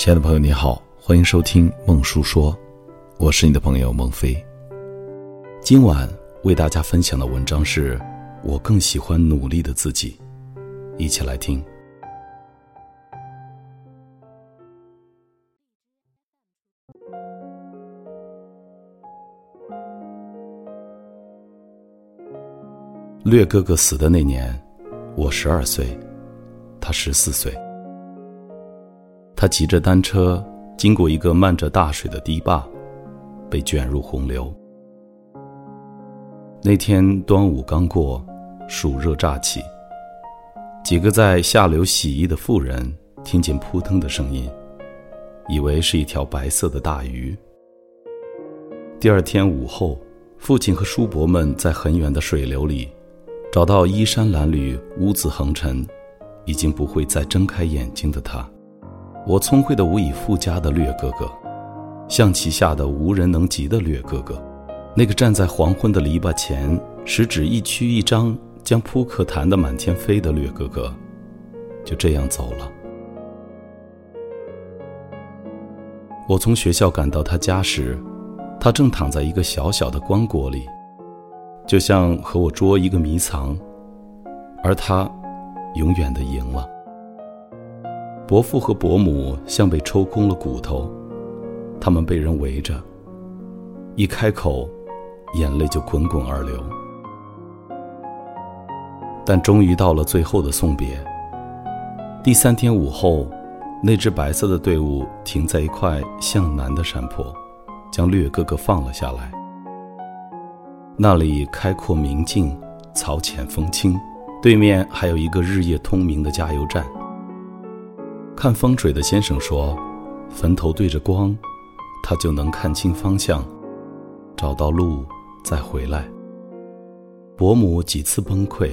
亲爱的朋友，你好，欢迎收听孟叔说，我是你的朋友孟非。今晚为大家分享的文章是我更喜欢努力的自己，一起来听。略哥哥死的那年，我十二岁，他十四岁。他骑着单车经过一个漫着大水的堤坝，被卷入洪流。那天端午刚过，暑热乍起。几个在下流洗衣的妇人听见扑腾的声音，以为是一条白色的大鱼。第二天午后，父亲和叔伯们在很远的水流里。找到衣衫褴褛、污渍横陈，已经不会再睁开眼睛的他，我聪慧的无以复加的略哥哥，象棋下的无人能及的略哥哥，那个站在黄昏的篱笆前，食指一曲一张将扑克弹得满天飞的略哥哥，就这样走了。我从学校赶到他家时，他正躺在一个小小的棺椁里。就像和我捉一个迷藏，而他永远的赢了。伯父和伯母像被抽空了骨头，他们被人围着，一开口，眼泪就滚滚而流。但终于到了最后的送别。第三天午后，那支白色的队伍停在一块向南的山坡，将略哥哥放了下来。那里开阔明净，草浅风轻，对面还有一个日夜通明的加油站。看风水的先生说，坟头对着光，他就能看清方向，找到路，再回来。伯母几次崩溃，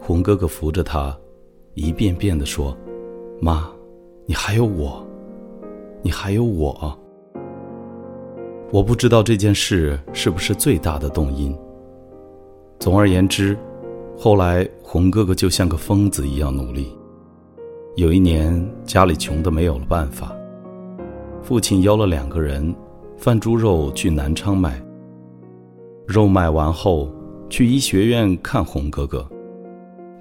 红哥哥扶着她，一遍遍地说：“妈，你还有我，你还有我。”我不知道这件事是不是最大的动因。总而言之，后来红哥哥就像个疯子一样努力。有一年家里穷的没有了办法，父亲邀了两个人，贩猪肉去南昌卖。肉卖完后，去医学院看红哥哥。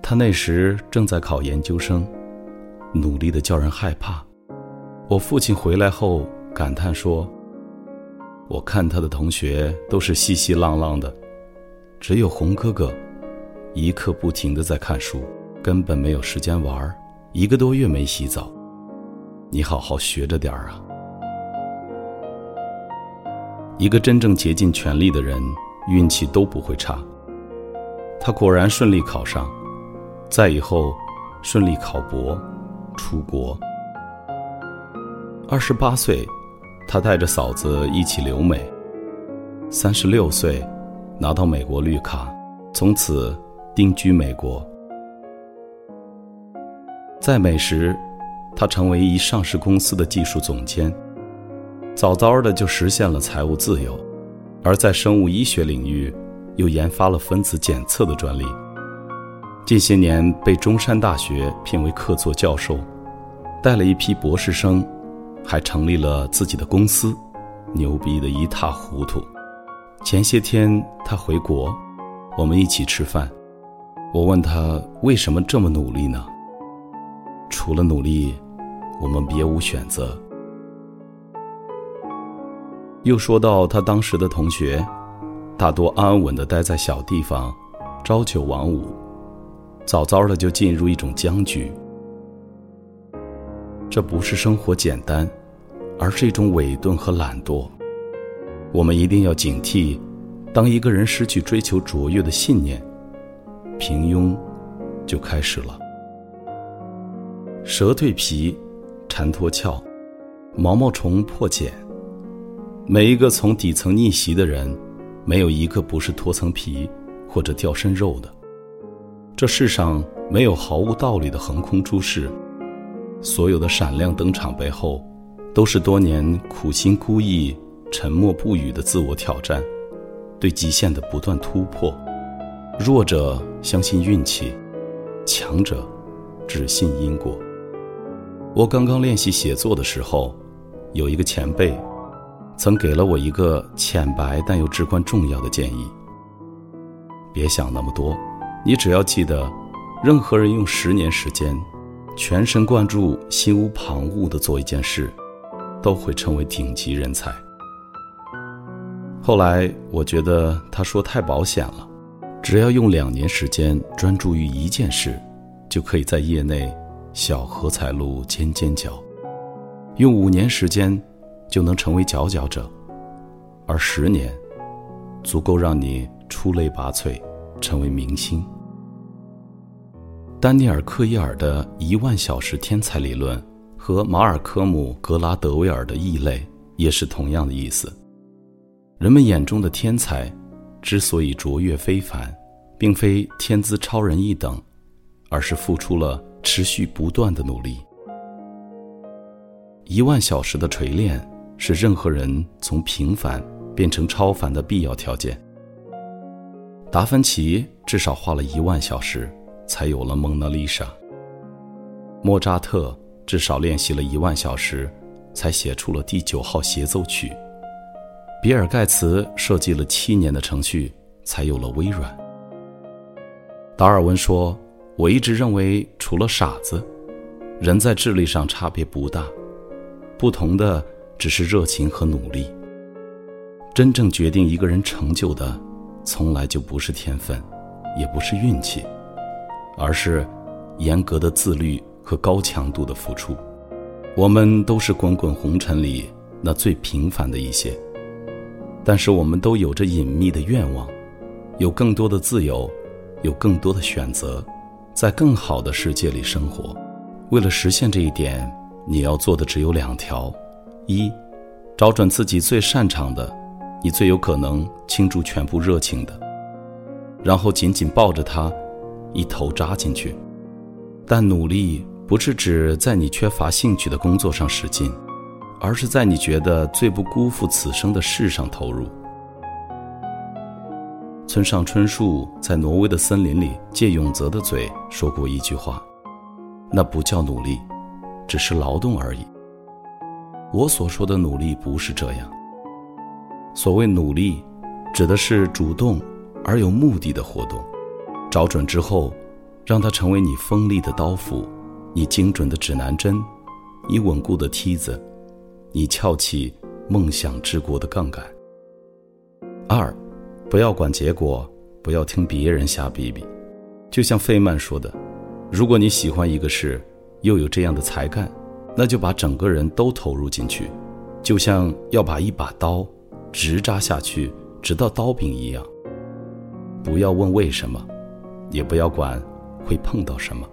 他那时正在考研究生，努力的叫人害怕。我父亲回来后感叹说：“我看他的同学都是稀稀浪浪的。”只有红哥哥，一刻不停的在看书，根本没有时间玩一个多月没洗澡，你好好学着点儿啊！一个真正竭尽全力的人，运气都不会差。他果然顺利考上，再以后顺利考博，出国。二十八岁，他带着嫂子一起留美。三十六岁。拿到美国绿卡，从此定居美国。在美时，他成为一上市公司的技术总监，早早的就实现了财务自由；而在生物医学领域，又研发了分子检测的专利。近些年被中山大学聘为客座教授，带了一批博士生，还成立了自己的公司，牛逼的一塌糊涂。前些天他回国，我们一起吃饭。我问他为什么这么努力呢？除了努力，我们别无选择。又说到他当时的同学，大多安稳的待在小地方，朝九晚五，早早的就进入一种僵局。这不是生活简单，而是一种伪钝和懒惰。我们一定要警惕，当一个人失去追求卓越的信念，平庸就开始了。蛇蜕皮，蝉脱壳，毛毛虫破茧。每一个从底层逆袭的人，没有一个不是脱层皮或者掉身肉的。这世上没有毫无道理的横空出世，所有的闪亮登场背后，都是多年苦心孤诣。沉默不语的自我挑战，对极限的不断突破。弱者相信运气，强者只信因果。我刚刚练习写作的时候，有一个前辈，曾给了我一个浅白但又至关重要的建议：别想那么多，你只要记得，任何人用十年时间，全神贯注、心无旁骛地做一件事，都会成为顶级人才。后来我觉得他说太保险了，只要用两年时间专注于一件事，就可以在业内小荷才露尖尖角。用五年时间，就能成为佼佼者，而十年，足够让你出类拔萃，成为明星。丹尼尔·克伊尔的一万小时天才理论和马尔科姆·格拉德威尔的异类也是同样的意思。人们眼中的天才，之所以卓越非凡，并非天资超人一等，而是付出了持续不断的努力。一万小时的锤炼是任何人从平凡变成超凡的必要条件。达芬奇至少花了一万小时才有了蒙娜丽莎。莫扎特至少练习了一万小时才写出了第九号协奏曲。比尔盖茨设计了七年的程序才有了微软。达尔文说：“我一直认为，除了傻子，人在智力上差别不大。”不同的只是热情和努力。真正决定一个人成就的，从来就不是天分，也不是运气，而是严格的自律和高强度的付出。我们都是滚滚红尘里那最平凡的一些，但是我们都有着隐秘的愿望，有更多的自由，有更多的选择，在更好的世界里生活。为了实现这一点。你要做的只有两条：一，找准自己最擅长的，你最有可能倾注全部热情的，然后紧紧抱着它，一头扎进去。但努力不是指在你缺乏兴趣的工作上使劲，而是在你觉得最不辜负此生的事上投入。村上春树在挪威的森林里借永泽的嘴说过一句话：“那不叫努力。”只是劳动而已。我所说的努力不是这样。所谓努力，指的是主动而有目的的活动。找准之后，让它成为你锋利的刀斧，你精准的指南针，你稳固的梯子，你翘起梦想之国的杠杆。二，不要管结果，不要听别人瞎逼逼。就像费曼说的，如果你喜欢一个事，又有这样的才干，那就把整个人都投入进去，就像要把一把刀直扎下去，直到刀柄一样。不要问为什么，也不要管会碰到什么。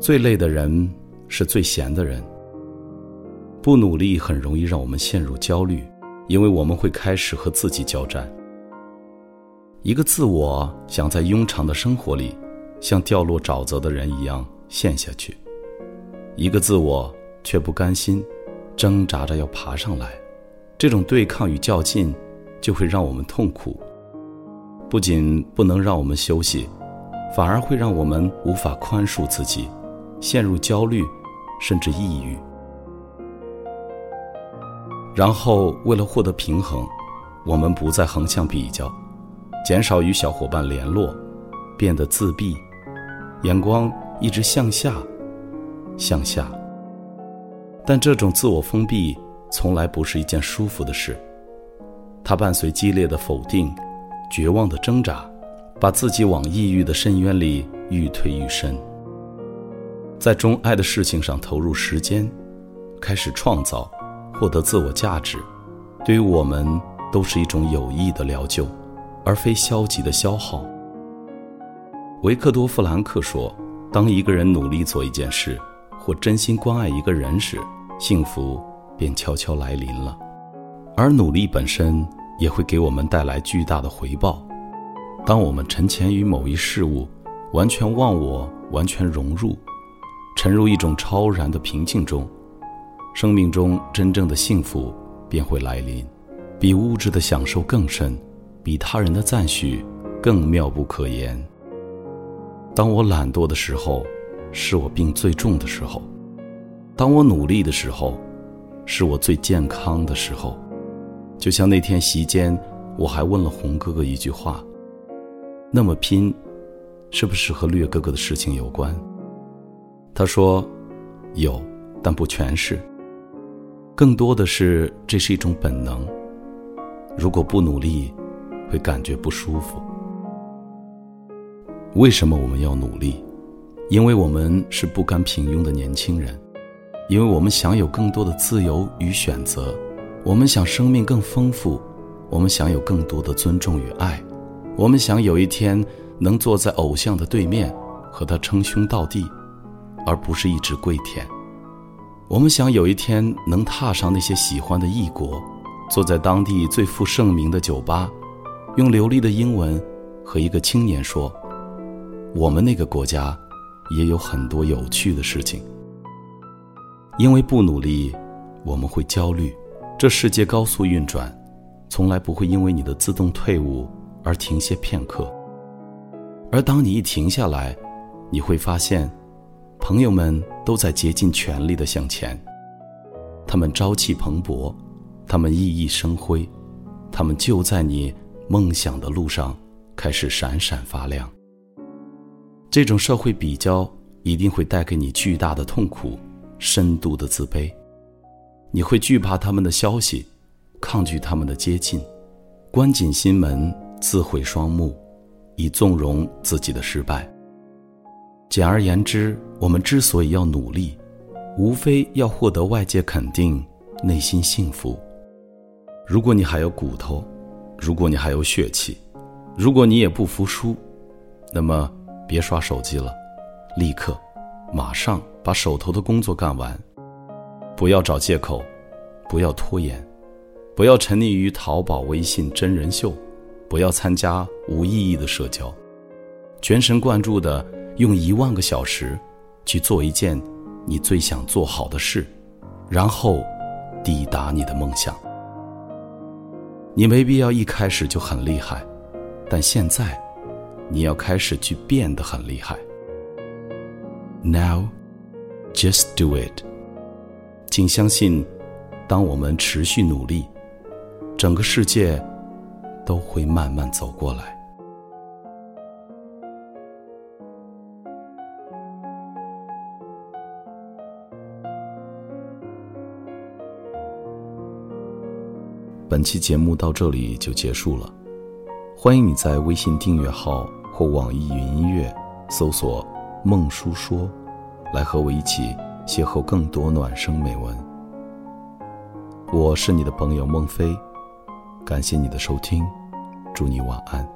最累的人是最闲的人。不努力很容易让我们陷入焦虑，因为我们会开始和自己交战。一个自我想在庸常的生活里，像掉落沼泽的人一样。陷下去，一个自我却不甘心，挣扎着要爬上来，这种对抗与较劲，就会让我们痛苦。不仅不能让我们休息，反而会让我们无法宽恕自己，陷入焦虑，甚至抑郁。然后，为了获得平衡，我们不再横向比较，减少与小伙伴联络，变得自闭，眼光。一直向下，向下。但这种自我封闭从来不是一件舒服的事，它伴随激烈的否定、绝望的挣扎，把自己往抑郁的深渊里愈推愈深。在钟爱的事情上投入时间，开始创造，获得自我价值，对于我们都是一种有益的疗救，而非消极的消耗。维克多·弗兰克说。当一个人努力做一件事，或真心关爱一个人时，幸福便悄悄来临了。而努力本身也会给我们带来巨大的回报。当我们沉潜于某一事物，完全忘我，完全融入，沉入一种超然的平静中，生命中真正的幸福便会来临，比物质的享受更深，比他人的赞许更妙不可言。当我懒惰的时候，是我病最重的时候；当我努力的时候，是我最健康的时候。就像那天席间，我还问了红哥哥一句话：“那么拼，是不是和略哥哥的事情有关？”他说：“有，但不全是。更多的是，这是一种本能。如果不努力，会感觉不舒服。为什么我们要努力？因为我们是不甘平庸的年轻人，因为我们想有更多的自由与选择，我们想生命更丰富，我们想有更多的尊重与爱，我们想有一天能坐在偶像的对面，和他称兄道弟，而不是一直跪舔。我们想有一天能踏上那些喜欢的异国，坐在当地最负盛名的酒吧，用流利的英文和一个青年说：“我们那个国家。”也有很多有趣的事情。因为不努力，我们会焦虑。这世界高速运转，从来不会因为你的自动退伍而停歇片刻。而当你一停下来，你会发现，朋友们都在竭尽全力的向前。他们朝气蓬勃，他们熠熠生辉，他们就在你梦想的路上开始闪闪发亮。这种社会比较一定会带给你巨大的痛苦，深度的自卑，你会惧怕他们的消息，抗拒他们的接近，关紧心门，自毁双目，以纵容自己的失败。简而言之，我们之所以要努力，无非要获得外界肯定，内心幸福。如果你还有骨头，如果你还有血气，如果你也不服输，那么。别刷手机了，立刻、马上把手头的工作干完。不要找借口，不要拖延，不要沉溺于淘宝、微信真人秀，不要参加无意义的社交，全神贯注的用一万个小时去做一件你最想做好的事，然后抵达你的梦想。你没必要一开始就很厉害，但现在。你要开始去变得很厉害。Now, just do it。请相信，当我们持续努力，整个世界都会慢慢走过来。本期节目到这里就结束了，欢迎你在微信订阅号。或网易云音乐搜索“孟叔说”，来和我一起邂逅更多暖声美文。我是你的朋友孟非，感谢你的收听，祝你晚安。